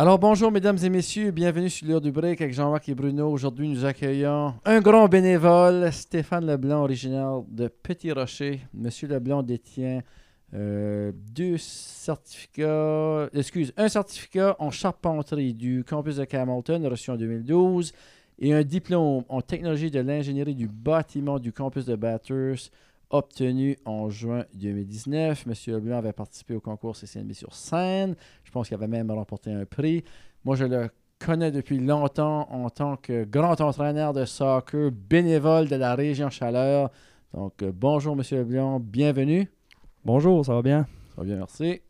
Alors bonjour mesdames et messieurs, bienvenue sur l'heure du break avec Jean-Marc et Bruno. Aujourd'hui nous accueillons un grand bénévole, Stéphane Leblanc, originaire de Petit Rocher. Monsieur Leblanc détient euh, deux certificats, excuse, un certificat en charpenterie du campus de Camilton reçu en 2012 et un diplôme en technologie de l'ingénierie du bâtiment du campus de Bathurst obtenu en juin 2019. Monsieur Leblanc avait participé au concours CCNB sur scène. Je pense qu'il avait même remporté un prix. Moi, je le connais depuis longtemps en tant que grand entraîneur de soccer bénévole de la région Chaleur. Donc, euh, bonjour, Monsieur Leblanc. Bienvenue. Bonjour, ça va bien? Ça va bien, merci.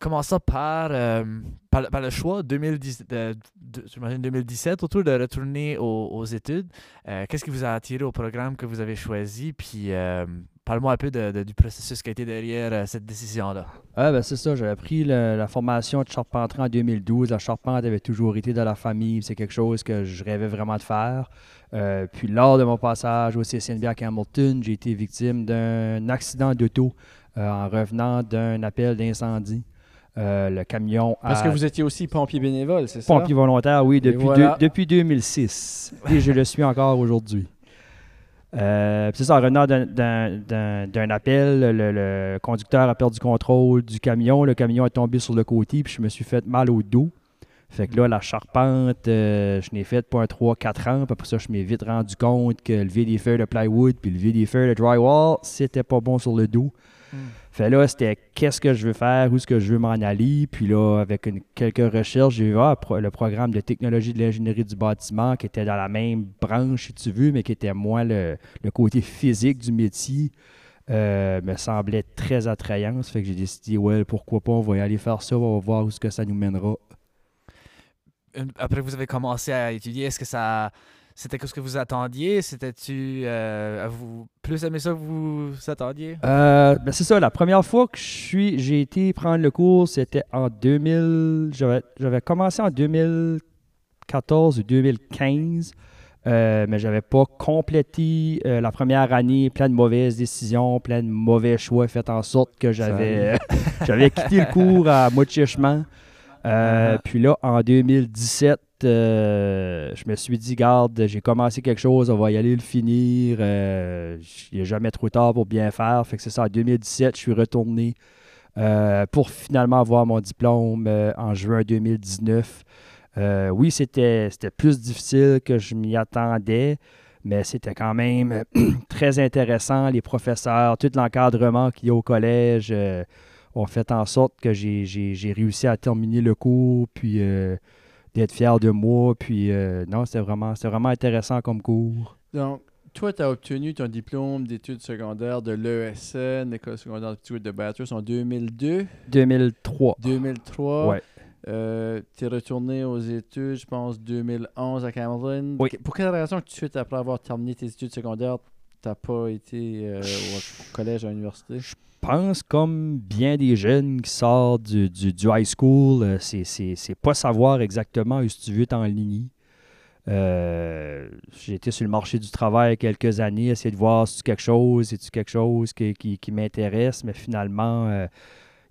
Commençons par, euh, par, le choix 2010, de, de, 2017 autour de retourner aux, études. Euh, Qu'est-ce qui vous a attiré au programme que vous avez choisi? Puis euh, parle-moi un peu de, du processus qui a été derrière cette décision-là. Ah, ben c'est ça. J'avais pris la formation de charpenterie en 2012. La charpente avait toujours été dans la famille. C'est quelque chose que je rêvais vraiment de faire. Puis lors de mon passage au CCNB à Hamilton, j'ai été victime d'un accident d'auto en revenant d'un appel d'incendie. Euh, le camion. Parce à... que vous étiez aussi pompier bénévole, c'est ça? Pompier volontaire, oui, depuis, voilà. depuis 2006. Et je le suis encore aujourd'hui. Euh, c'est ça, en revenant d'un appel, le, le, conducteur a perdu contrôle du camion. Le camion est tombé sur le côté, puis je me suis fait mal au dos. Fait que là, la charpente, euh, je l'ai faite pour un 3-4 ans. Puis après ça, je m'ai vite rendu compte que lever des feuilles de plywood puis lever des feuilles de drywall, c'était pas bon sur le dos. Fait là, c'était qu'est-ce que je veux faire, où est-ce que je veux m'en aller. Puis là, avec quelques recherches, j'ai vu ah, le programme de technologie de l'ingénierie du bâtiment qui était dans la même branche, si tu veux, mais qui était moins le, le côté physique du métier. Euh, me semblait très attrayant. Ça fait que j'ai décidé, ouais, pourquoi pas, on va y aller faire ça, on va voir où ce que ça nous mènera. Après, vous avez commencé à étudier, est-ce que ça c'était ce que vous attendiez? C'était-tu euh, vous plus aimé ça que vous attendiez? Euh, ben c'est ça. La première fois que je suis, j'ai été prendre le cours, c'était en 2000. J'avais commencé en 2014 ou 2015. Euh, mais j'avais pas complété euh, la première année, plein de mauvaises décisions, plein de mauvais choix, fait en sorte que j'avais j'avais quitté le cours à moitié chemin. Euh, puis là, en 2017, euh, je me suis dit, garde, j'ai commencé quelque chose, on va y aller le finir. Euh, il n'est jamais trop tard pour bien faire. Fait que c'est ça, en 2017, je suis retourné pour finalement avoir mon diplôme en juin 2019. oui, c'était plus difficile que je m'y attendais, mais c'était quand même très intéressant. Les professeurs, tout l'encadrement qu'il y a au collège ont fait en sorte que j'ai réussi à terminer le cours, puis euh, d'être fier de moi. Puis euh, non, c'était vraiment, vraiment intéressant comme cours. Donc, toi, tu as obtenu ton diplôme d'études secondaires de l'ESN, l'École secondaire de Bathurst, en 2002 2003. 2003. Ouais. Euh, tu es retourné aux études, je pense, 2011 à Cameron. Oui. Pour quelle raison, tout de suite après avoir terminé tes études secondaires, tu n'as pas été au collège à l'université? Je pense, comme bien des jeunes qui sortent du, du, du high school, euh, c'est pas savoir exactement où tu veux t'enligner. Euh, J'ai été sur le marché du travail quelques années, essayer de voir si c'est quelque chose, si c'est quelque chose qui, qui, qui m'intéresse, mais finalement, il euh,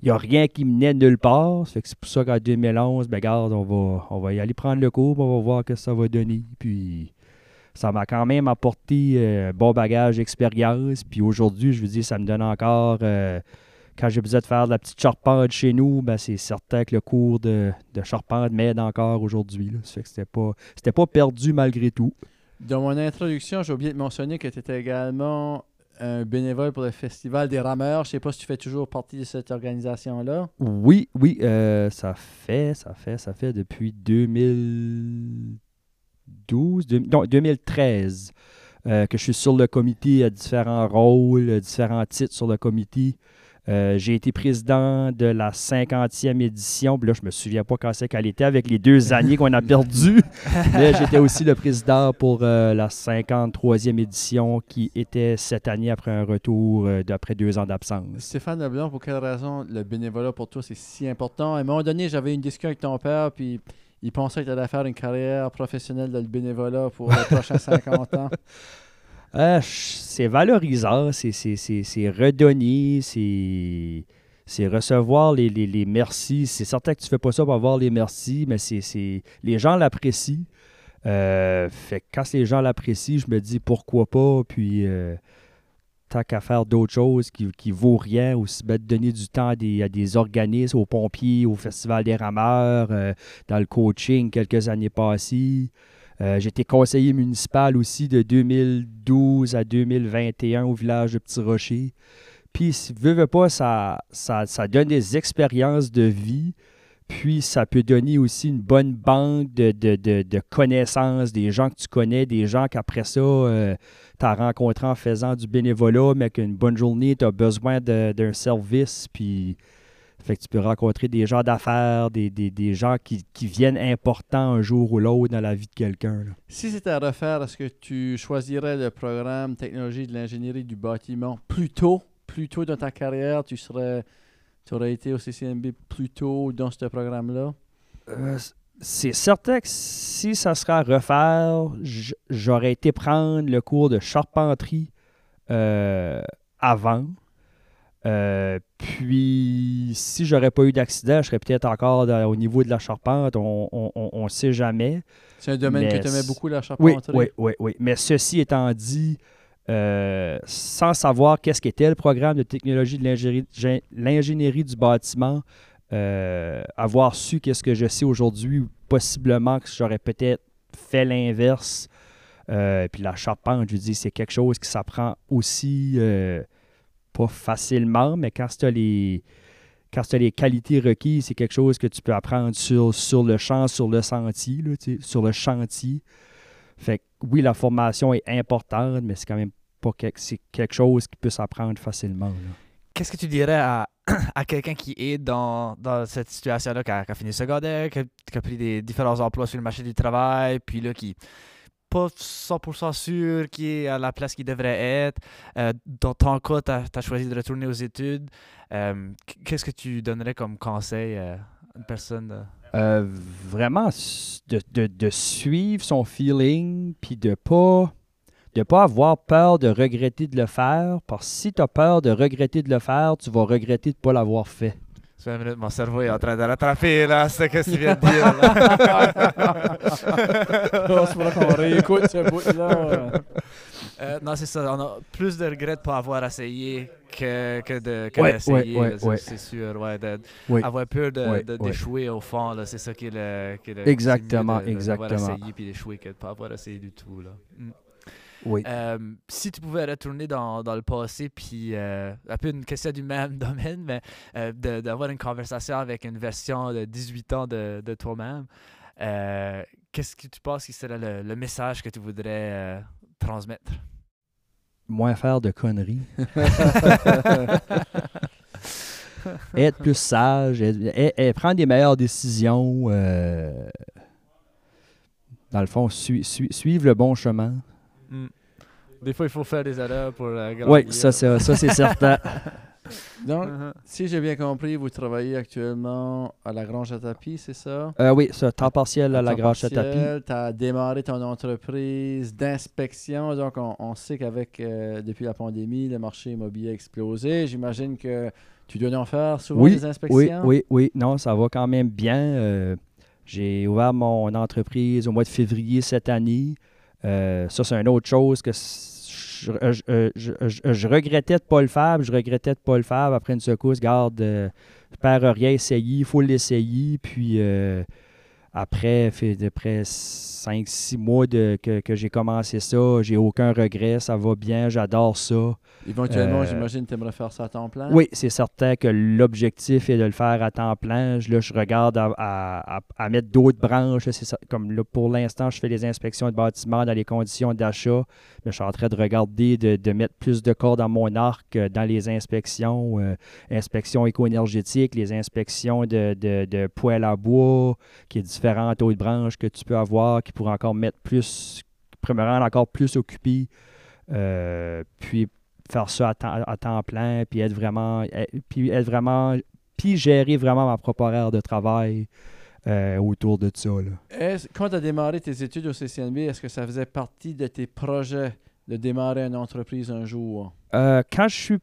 n'y a rien qui menait nulle part. C'est pour ça qu'en 2011, ben, regarde, on va, on va y aller prendre le cours, on va voir ce que ça va donner. Puis ça m'a quand même apporté un euh, bon bagage d'expérience. Puis aujourd'hui, je veux dire, ça me donne encore. Euh, quand j'ai besoin de faire de la petite charpente chez nous, ben c'est certain que le cours de, de charpente m'aide encore aujourd'hui. Ça fait que c'était pas, c'était pas perdu malgré tout. Dans mon introduction, j'ai oublié de mentionner que tu étais également un bénévole pour le Festival des rameurs. Je sais pas si tu fais toujours partie de cette organisation-là. Oui, oui, euh, ça fait, ça fait, ça fait depuis 2000. 12, non, 2013 euh, que je suis sur le comité à différents rôles, différents titres sur le comité. Euh, j'ai été président de la 50e édition. Puis là, je me souviens pas quand c'est qu'elle était avec les deux années qu'on a perdues. J'étais aussi le président pour euh, la 53e édition qui était cette année après un retour euh, d'après deux ans d'absence. Stéphane Leblanc, pour quelle raison le bénévolat pour toi c'est si important? À un moment donné, j'avais une discussion avec ton père, puis il pensait que tu allais faire une carrière professionnelle dans le bénévolat pour les prochains 50 ans. Euh, c'est valorisant, c'est redonné, c'est c'est recevoir les, les, les merci. C'est certain que tu fais pas ça pour avoir les merci, mais c'est, c'est les gens l'apprécient. Euh, fait que quand les gens l'apprécient, je me dis pourquoi pas. Puis euh, qu'à faire d'autres choses qui, qui vaut rien, bien de donner du temps à des, organismes, aux pompiers, au Festival des rameurs, euh, dans le coaching quelques années passées. Euh, J'étais conseiller municipal aussi de 2012 à 2021 au village de Petit Rocher. Puis, si veux, veux pas, ça, ça, ça donne des expériences de vie. Puis, ça peut donner aussi une bonne banque de, de, de, connaissances, des gens que tu connais, des gens qu'après ça, euh, tu as rencontré en faisant du bénévolat, mais qu'une bonne journée, tu as besoin d'un service. Puis, fait que tu peux rencontrer des gens d'affaires, des, des, des gens qui, qui viennent importants un jour ou l'autre dans la vie de quelqu'un. Si c'était à refaire, est-ce que tu choisirais le programme technologie de l'ingénierie du bâtiment plus tôt, plus tôt dans ta carrière, tu serais, tu aurais été au CCNB plus tôt dans ce programme-là? Euh, c'est certain que si ça serait à refaire, j'aurais été prendre le cours de charpenterie euh, avant. Euh, puis, si j'aurais pas eu d'accident, je serais peut-être encore dans- au niveau de la charpente. On ne sait jamais. C'est un domaine Mais que tu aimais beaucoup, la Oui, charpenterie? oui, oui, oui. Mais ceci étant dit, euh, sans savoir qu'est-ce qu'était le programme de technologie de l'ingénierie- gé- l'ingénierie du bâtiment, euh, avoir su qu'est-ce que je sais aujourd'hui, possiblement que j'aurais peut-être fait l'inverse. Euh, puis la charpente, je dis, c'est quelque chose qui s'apprend aussi pas facilement, mais quand tu as les quand tu as les qualités requises, c'est quelque chose que tu peux apprendre sur, sur le champ, sur le sentier, sur le chantier. Fait que oui, la formation est importante, mais c'est quand même pas quelque, quelque chose qui peut s'apprendre facilement. Qu'est-ce que tu dirais à, à quelqu'un qui est dans, dans cette situation-là, qui a, fini secondaire, qui a, qui a pris des différents emplois sur le marché du travail, puis là, qui pas 100% sûr qui est à la place qu'il devrait être. Euh, dans ton cas, tu as, choisi de retourner aux études. Euh, Qu'est-ce que tu donnerais comme conseil à une personne? euh, Euh, vraiment, de, de- de suivre son feeling, puis de pas de pas avoir peur de regretter de le faire, parce que si tu as peur de regretter de le faire, tu vas regretter de ne pas l'avoir fait. Ça fait une minute, mon cerveau est en train de rattraper, là, c'est ce que tu viens de dire. là. Oh, c'est pour qu'on réécoute ce bout-là. Euh, non, c'est ça. On a plus de regrets de ne pas avoir essayé que, que de que Ouais, d'essayer. ouais, ouais, là, c'est- sûr. Ouais, de-. Avoir peur de- de- d'échouer au fond, là, c'est ça qui est le. Qui est le Exactement, de- essayé puis d'échouer que de ne pas avoir essayé du tout. Là. Mm. Oui. Euh, si tu pouvais retourner dans, dans le passé, puis euh, un peu une question du même domaine, mais euh, d'avoir une conversation avec une version de 18 ans de, de toi-même, qu'est-ce que tu penses qui serait le, le message que tu voudrais transmettre? Moins faire de conneries. être plus sage, être- être- être- prendre des meilleures décisions. euh, dans le fond, sui- sui- suivre le bon chemin. Mm. Des fois, il faut faire des erreurs pour grandir. Oui, ça, c'est- ça c'est certain. Donc, Mhm. si j'ai bien compris, vous travaillez actuellement à la Grange à tapis, c'est ça? Euh, oui, ça, temps partiel à la grange à tapis. Tu as démarré ton entreprise d'inspection. Donc, on, on sait qu'avec, euh, depuis la pandémie, le marché immobilier a explosé. J'imagine que tu dois en faire souvent Oui, des inspections. Oui, oui, oui. Non, ça va quand même bien. Euh, j'ai ouvert mon entreprise au mois de février cette année. Euh, ça, c'est une autre chose que je, je- je- je- regrettais de pas le faire. Je regrettais de ne pas le faire. Après une secousse, garde, euh, je perds rien, essayer. Il faut l'essayer. Puis euh, après, fait de près 5-6 mois de, que, que j'ai commencé ça, j'ai aucun regret. Ça va bien, j'adore ça. Éventuellement, Euh, j'imagine que tu aimerais faire ça à temps plein. Oui, c'est certain que l'objectif est de le faire à temps plein. Je- Là, je regarde à, à- à- à mettre d'autres branches. Ça- comme là, pour l'instant, je fais les inspections de bâtiments dans les conditions d'achat. Mais je suis en train de regarder de, de mettre plus de corps dans mon arc euh, dans les inspections, euh, inspections éco-énergétiques, les inspections de, de, de poêle à bois, qui est différentes autres branches que tu peux avoir, qui pourraient encore mettre plus, qui me rendre encore plus occupé. Euh, puis faire ça à temps, à temps plein, puis être vraiment, eh, puis être vraiment, puis gérer vraiment ma propre horaire de travail euh, autour de ça. là. Quand tu as démarré tes études au CCNB, est-ce que ça faisait partie de tes projets de démarrer une entreprise un jour? Euh, quand je suis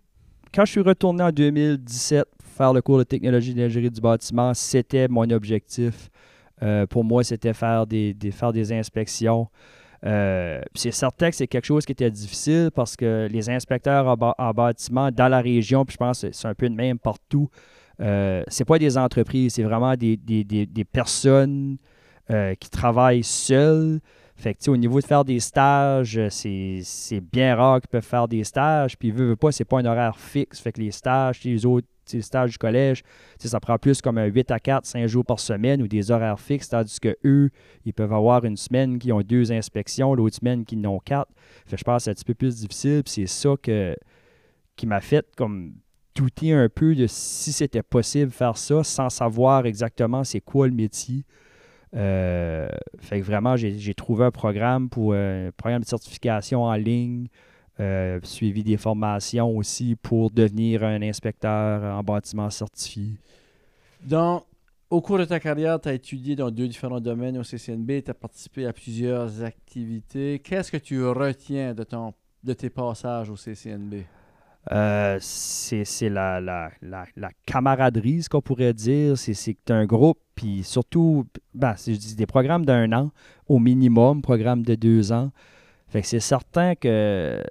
quand je suis retourné en 2017 faire le cours de technologie d'ingénierie du bâtiment, c'était mon objectif. Euh, pour moi, c'était faire des, faire des inspections. Euh, c'est certain que c'est quelque chose qui était difficile parce que les inspecteurs en, bâtiment dans la région, puis je pense que c'est un peu le même partout, euh, c'est pas des entreprises, c'est vraiment des, des personnes euh, qui travaillent seuls. Fait au niveau de faire des stages, euh, c'est bien rare qu'ils peuvent faire des stages. Puis, veut, veut pas, c'est pas un horaire fixe. Fait que les stages, les autres les stages du collège, ça prend plus comme un 8 à 4, 5 jours par semaine ou des horaires fixes, tandis que eux, ils peuvent avoir une semaine qui ont deux inspections, l'autre semaine qui en ont quatre. Fait je pense que c'est un petit peu plus difficile. C'est ça que, qui m'a fait comme douter un peu de si c'était possible de faire ça sans savoir exactement c'est quoi le métier. Euh, fait que vraiment, j'ai trouvé un programme pour euh, un programme de certification en ligne, euh, suivi des formations aussi pour devenir un inspecteur en bâtiment certifié. Donc, au cours de ta carrière, tu as étudié dans deux différents domaines au CCNB, tu as participé à plusieurs activités. Qu'est-ce que tu retiens de, ton, de tes passages au CCNB? Euh, c'est la, la, la, camaraderie, ce qu'on pourrait dire. C'est que un groupe, puis surtout, ben, c'est des programmes d'un an au minimum, programme de deux ans. Fait c'est certain que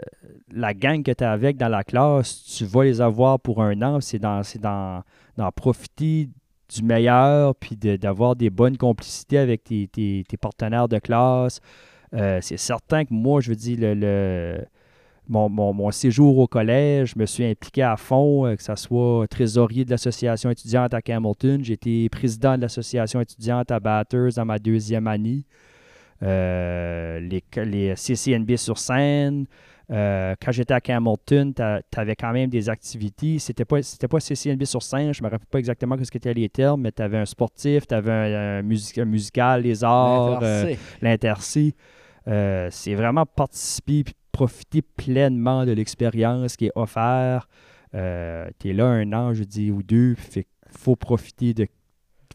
la gang que tu as avec dans la classe, tu vas les avoir pour un an. C'est dans, dans, profiter du meilleur, puis d'avoir des bonnes complicités avec tes, tes, partenaires de classe. Euh, c'est certain que moi, je veux dire, le mon, séjour au collège, je me suis impliqué à fond, euh, que ce soit trésorier de l'association étudiante à Hamilton. J'ai été président de l'association étudiante à Batters dans ma deuxième année. Euh, les, les, CCNB sur scène. Euh, quand j'étais à Hamilton, tu avais quand même des activités. C'était pas, pas CCNB sur scène, je me rappelle pas exactement ce qu'étaient les termes, mais tu avais un sportif, tu avais un, musical, les arts, l'interci. c'est vraiment participer profiter pleinement de l'expérience qui est offerte. Euh, tu es là un an, je dis, ou deux, il faut profiter de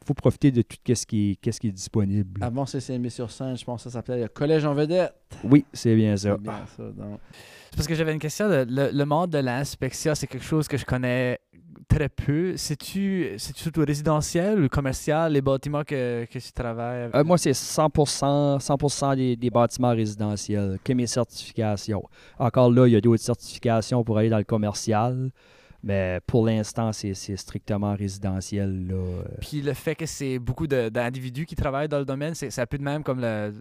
faut profiter de tout ce qui, est, ce qui est disponible. Avant CCMB sur scène, je pense que ça s'appelait le Collège en vedette. Oui, c'est bien ça. C'est parce que j'avais une question. le, le monde de l'inspection, c'est quelque chose que je connais très peu. C'est-tu surtout résidentiel ou commercial, les bâtiments que, que tu travailles euh, moi, c'est 100%, 100 des, des, bâtiments résidentiels, que mes certifications. Encore là, il y a d'autres certifications pour aller dans le commercial. Mais pour l'instant, c'est strictement résidentiel. Là. Puis le fait que c'est beaucoup d'individus qui travaillent dans le domaine, c'est un peu de même comme le,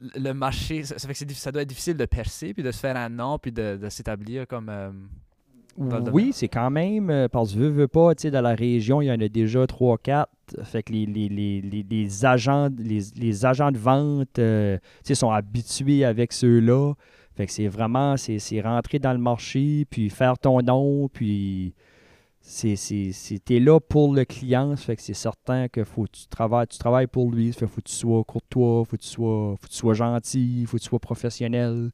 le marché. Ça, fait que ça doit être difficile de percer, puis de se faire un nom, puis de, de s'établir comme. Euh, oui, c'est quand même, euh, parce que veux, veux pas, tu sais, dans la région, il y en a déjà 3-4. Fait que les, les, les, les agents, les, agents de vente euh, sais, sont habitués avec ceux-là. Fait que c'est vraiment, c'est rentrer dans le marché, puis faire ton nom, puis c'était là pour le client. C'est certain que faut tu travailles, tu travailles pour lui. Fait faut que tu sois courtois, faut tu sois, faut que tu sois gentil, faut que tu sois professionnel.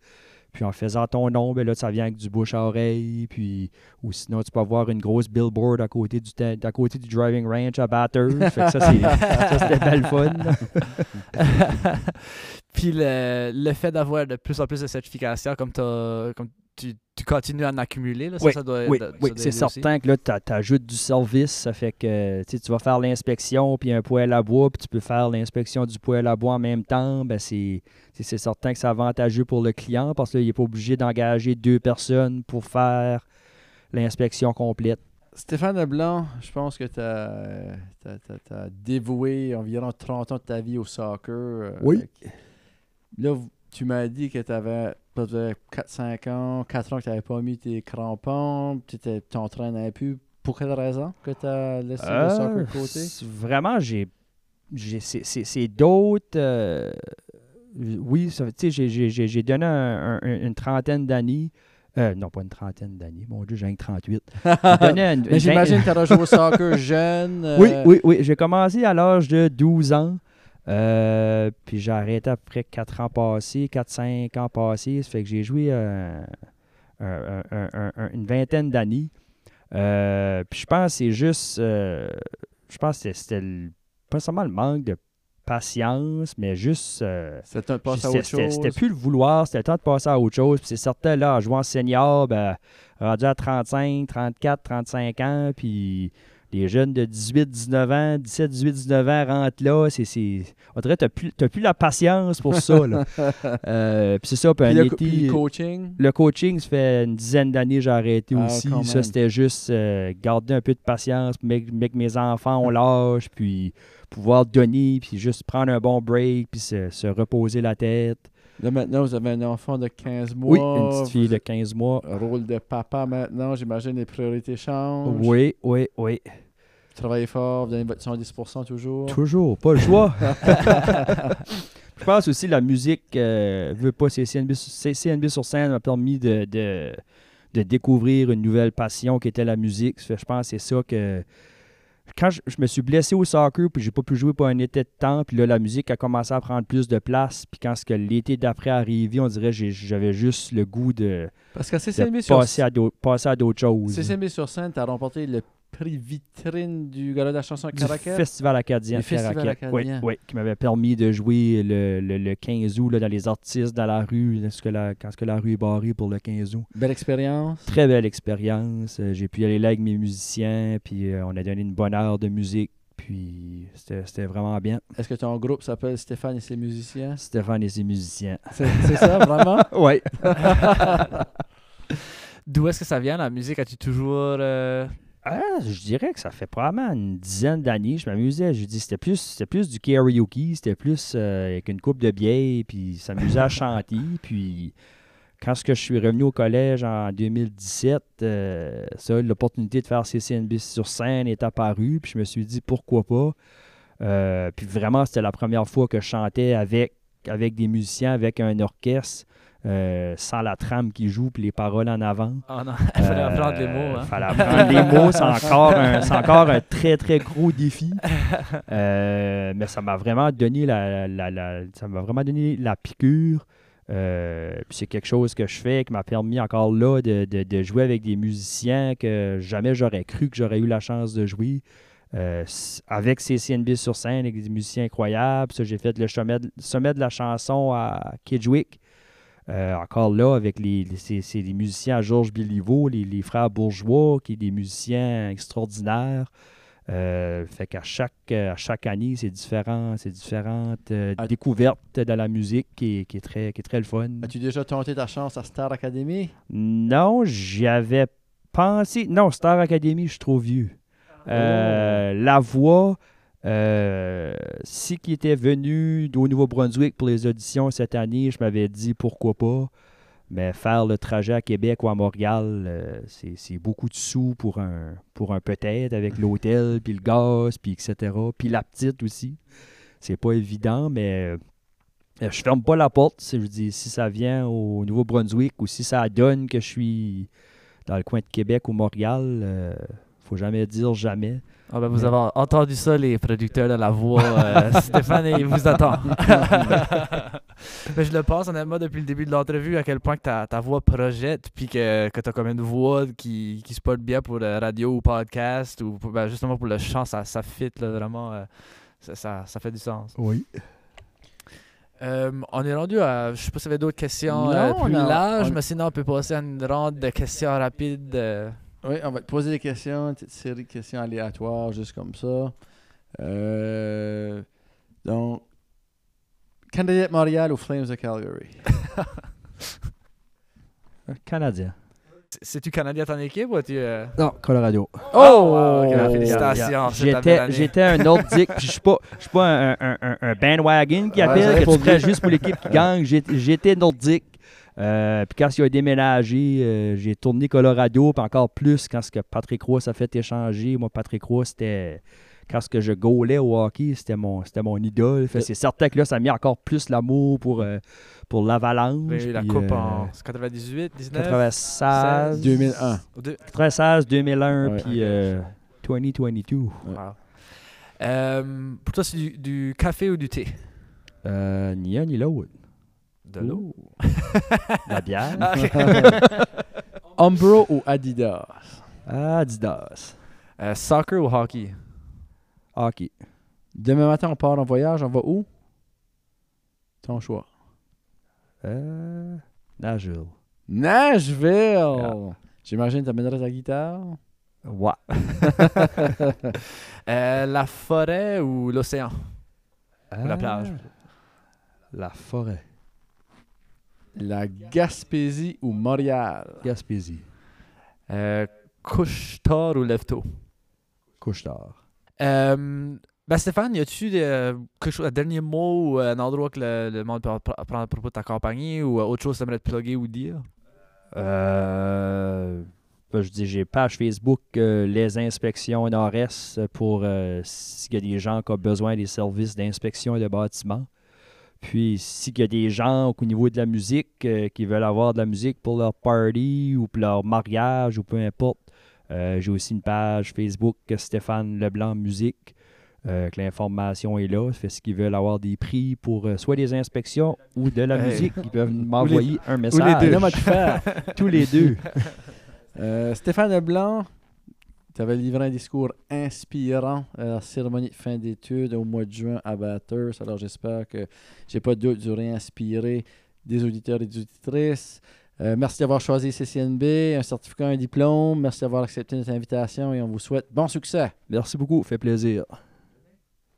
Puis en faisant ton nom, ben là, ça vient avec du bouche à oreille. Puis, ou sinon, tu peux avoir une grosse billboard à côté du, à côté du driving range à Batters. fait que ça, c'était belle fun. puis le, le fait d'avoir de plus en plus de certifications, comme, comme tu, tu, continues à en accumuler, là, ça, oui, ça doit Oui, oui c'est certain que là, tu ajoutes du service. Ça fait que tu vas faire l'inspection, puis un poêle à bois, puis tu peux faire l'inspection du poêle à bois en même temps. Ben, c'est certain que c'est avantageux pour le client parce qu'il n'est pas obligé d'engager deux personnes pour faire l'inspection complète. Stéphane Leblanc, je pense que tu as, dévoué environ 30 ans de ta vie au soccer. Euh, oui. Là, tu m'as dit que tu avais 4-5 ans, 4 ans que tu n'avais pas mis tes crampons, tu t'entraînais plus. Pour quelle raison que tu as laissé le soccer de côté? Vraiment, j'ai. C'est d'autres. Euh, oui, j'ai donné une trentaine d'années. Euh, non, pas une trentaine d'années. Mon Dieu, j'ai 38. Mais j'imagine que tu as joué au soccer jeune. Oui, euh, oui, oui. J'ai commencé à l'âge de 12 ans. Euh, puis j'ai arrêté après 4 ans passés, 4-5 ans passés. Ça fait que j'ai joué euh, une vingtaine d'années. Euh, puis je pense que c'est juste. je pense que c'était pas seulement le manque de patience, mais juste. euh, temps de passer à c'était- autre C'était chose. c'était plus le vouloir, c'était le temps de passer à autre chose. Puis c'est certain, là, en jouant senior, ben, rendu à 35, 34, 35 ans, puis les jeunes de 18, 19 ans, 17, 18, 19 ans rentrent là. C'est, c'est- on dirait que tu t'as plus la patience pour ça. là. Euh, puis c'est ça, puis un le, puis été- le coaching? le coaching, ça fait une dizaine d'années que j'ai arrêté Ah, aussi. Ça, c'était juste euh, garder un peu de patience, mais que mes enfants ont l'âge, puis pouvoir donner, puis juste prendre un bon break, puis se, se reposer la tête. Là, maintenant, vous avez un enfant de 15 mois. Oui, une petite fille de 15 mois. Rôle de papa maintenant, j'imagine les priorités changent. Oui, oui, oui. Vous travaillez fort, vous donnez votre 110% toujours. Toujours, pas le choix. Je pense aussi la musique, euh, veut pas, sur- CNB sur scène m'a permis de, de, de découvrir une nouvelle passion qui était la musique. Je pense que c'est ça que. Quand je, je me suis blessé au soccer, puis j'ai pas pu jouer pour un été de temps, puis là, la musique a commencé à prendre plus de place. Puis quand que l'été d'après arrivé, on dirait que j'avais juste le goût de, Parce que de sur, passer, à d'autres- passer à d'autres choses. CCNB sur scène, tu as remporté le vitrine du gala de la chanson à du Caracat. Festival acadien. Du Festival. Oui, oui, qui m'avait permis de jouer le, le- le 15 août là, dans les artistes dans la rue, là, que la- quand ce que la rue est barrée pour le 15 août. Belle expérience. Très belle expérience. Euh, J'ai pu y aller là avec mes musiciens, puis euh, on a donné une bonne heure de musique, puis c'était c'était vraiment bien. Est-ce que ton groupe s'appelle Stéphane et ses musiciens? Stéphane et ses musiciens. C'est c'est ça, vraiment? Oui. D'où est-ce que ça vient, la musique? As-tu toujours... euh, Ah, je dirais que ça fait probablement une dizaine d'années. Je m'amusais. Je dis c'était plus, c'était plus du karaoke, c'était plus euh, avec une coupe de bière, puis s'amuser à chanter. Puis quand ce que je suis revenu au collège en 2017, euh, ça, l'opportunité de faire CCNB sur scène est apparue. Puis je me suis dit pourquoi pas? Euh, puis vraiment, c'était la première fois que je chantais avec, avec des musiciens, avec un orchestre, euh, sans la trame qui joue, puis les paroles en avant. Oh non, il fallait Euh, apprendre les mots. Hein? fallait apprendre les mots. C'est encore, un, encore un très, très gros défi. Euh, mais ça m'a vraiment donné la, la- la- ça m'a vraiment donné la piqûre. Euh, c'est quelque chose que je fais qui m'a permis encore là de, de- de jouer avec des musiciens que jamais j'aurais cru que j'aurais eu la chance de jouer. Euh, avec CCNB sur scène, avec des musiciens incroyables. J'ai fait le sommet de, sommet de la chanson à Kidgwick. Euh, encore là, avec les, les- c'est, des musiciens à Georges Béliveau, les, les frères bourgeois, qui sont des musiciens extraordinaires. Euh, fait qu'à chaque, à chaque année, c'est différent, c'est différentes euh, Ah. découvertes de la musique qui est, qui est très, qui est très le fun. As-tu déjà tenté ta chance à Star Academy? Non, j'y avais pensé. Non, Star Academy, je suis trop vieux. Euh, La voix, euh, si qui était venu au Nouveau-Brunswick pour les auditions cette année, je m'avais dit pourquoi pas. Mais faire le trajet à Québec ou à Montréal, euh, c'est beaucoup de sous pour un, pour un peut-être, avec l'hôtel, puis le gaz, puis etc. Puis la petite aussi. C'est pas évident, mais euh, je ferme pas la porte. Si, je dis, si ça vient au Nouveau-Brunswick ou si ça donne que je suis dans le coin de Québec ou Montréal, faut jamais dire jamais. Ah ben, vous avez entendu ça, les producteurs de la voix. euh, Stéphane, il vous attend. Mais je le pense honnêtement depuis le début de l'entrevue à quel point que ta, ta voix projette, puis que, que tu as comme une voix qui, qui se porte bien pour la radio ou podcast, ou pour- ben, justement pour le chant, ça, ça fit là, vraiment. euh, ça, ça, ça fait du sens. Oui. Euh, on est rendu à. Je sais pas s'il y avait d'autres questions Non, euh, plus larges, on- mais sinon on peut passer à une ronde de questions rapides. Oui, on va te poser des questions, une petite série de questions aléatoires, juste comme ça. Euh, donc, Canadien de Montréal ou Flames de Calgary? Canadien. C'est- C'est-tu Canadien ton équipe ou tu. euh, Non, Colorado. Oh! ok, Oh! félicitations. J'étais, j'étais un nordique, puis je suis pas, je suis pas un, un- un- un bandwagon qui appelle, que tu juste pour l'équipe qui gagne. J'étais, j'étais nordique. Euh, puis quand il a déménagé, euh, j'ai tourné Colorado, puis encore plus quand ce que Patrick Roy a fait échanger. Moi, Patrick Roy, c'était quand ce que je gaulais au hockey, c'était mon, c'était mon idole. Fait, c'est certain que là, ça a mis encore plus l'amour pour, euh, pour l'Avalanche. La puis, coupe euh, en 98, 19 96, 2001. ou deux- 96, 2001, Ouais. puis euh, 2022. Wow. Euh, pour toi, c'est du, du café ou du thé? Euh, ni un ni l'autre. De l'eau. La bière. Ah. Umbro ou Adidas? Adidas. Euh, soccer ou hockey? Hockey. Demain matin, on part en voyage. On va où? Ton choix. Euh, Nashville. Nashville! J'imagine que tu amènerais ta guitare? Ouais. Euh, la forêt ou l'océan? La plage? La forêt. La Gaspésie ou Montréal? Gaspésie. Euh, couche-tard ou lève-tôt? Couche-tard. Euh, ben Stéphane, y a-tu quelque chose, un dernier mot ou un endroit que le, le monde peut apprendre à propos de ta compagnie ou euh, autre chose que tu aimerais te plugger ou dire? Euh, ben, je dis, j'ai page Facebook euh, Les Inspections Nord-Est pour euh, s'il y a des gens qui ont besoin des services d'inspection de bâtiments. Puis s'il y a des gens au niveau de la musique euh, qui veulent avoir de la musique pour leur party ou pour leur mariage ou peu importe, euh, j'ai aussi une page Facebook Stéphane Leblanc Musique. euh, que l'information est là. Fait ce qu'ils veulent avoir des prix pour soit des inspections ou de la Hey. musique, ils peuvent m'envoyer un les message. deux. Là, moi, tu faire. Tous les deux. Stéphane Leblanc, tu avais livré un discours inspirant à la cérémonie de fin d'études au mois de juin à Bathurst. Alors j'espère que j'ai pas de doute du réinspirer des auditeurs et des auditrices. Euh, merci d'avoir choisi CCNB, un certificat, un diplôme. Merci d'avoir accepté notre invitation et on vous souhaite bon succès. Merci beaucoup, fait plaisir.